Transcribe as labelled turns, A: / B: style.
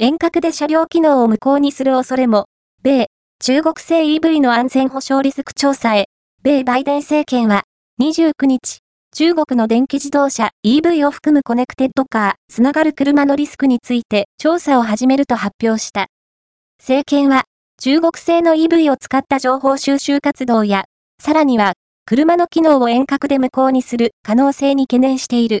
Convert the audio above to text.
A: 遠隔で車両機能を無効にする恐れも、米、中国製 EV の安全保障リスク調査へ、米バイデン政権は、29日、中国の電気自動車 EV を含むコネクテッドカー、つながる車のリスクについて調査を始めると発表した。政権は、中国製の EV を使った情報収集活動や、さらには、車の機能を遠隔で無効にする可能性に懸念している。